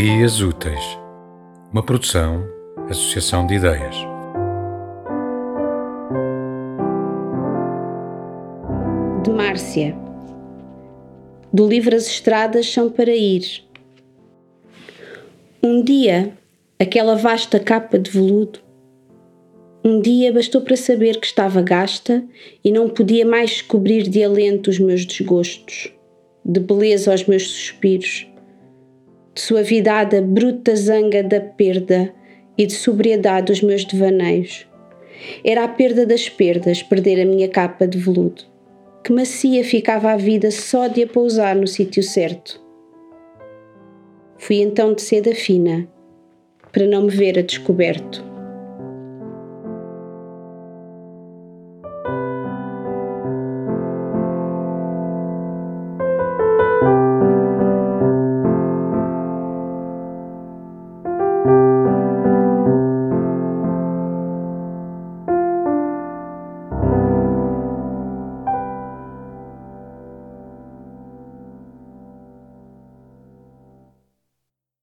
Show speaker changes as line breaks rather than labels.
Dias Úteis, uma produção, associação de ideias.
De Márcia, do livro As Estradas são para ir. Um dia, aquela vasta capa de veludo. Um dia bastou para saber que estava gasta e não podia mais cobrir de alento os meus desgostos, de beleza aos meus suspiros de suavidade a bruta zanga da perda e de sobriedade os meus devaneios. Era a perda das perdas perder a minha capa de veludo. Que macia ficava a vida só de a pousar no sítio certo. Fui então de seda fina, para não me ver a descoberto.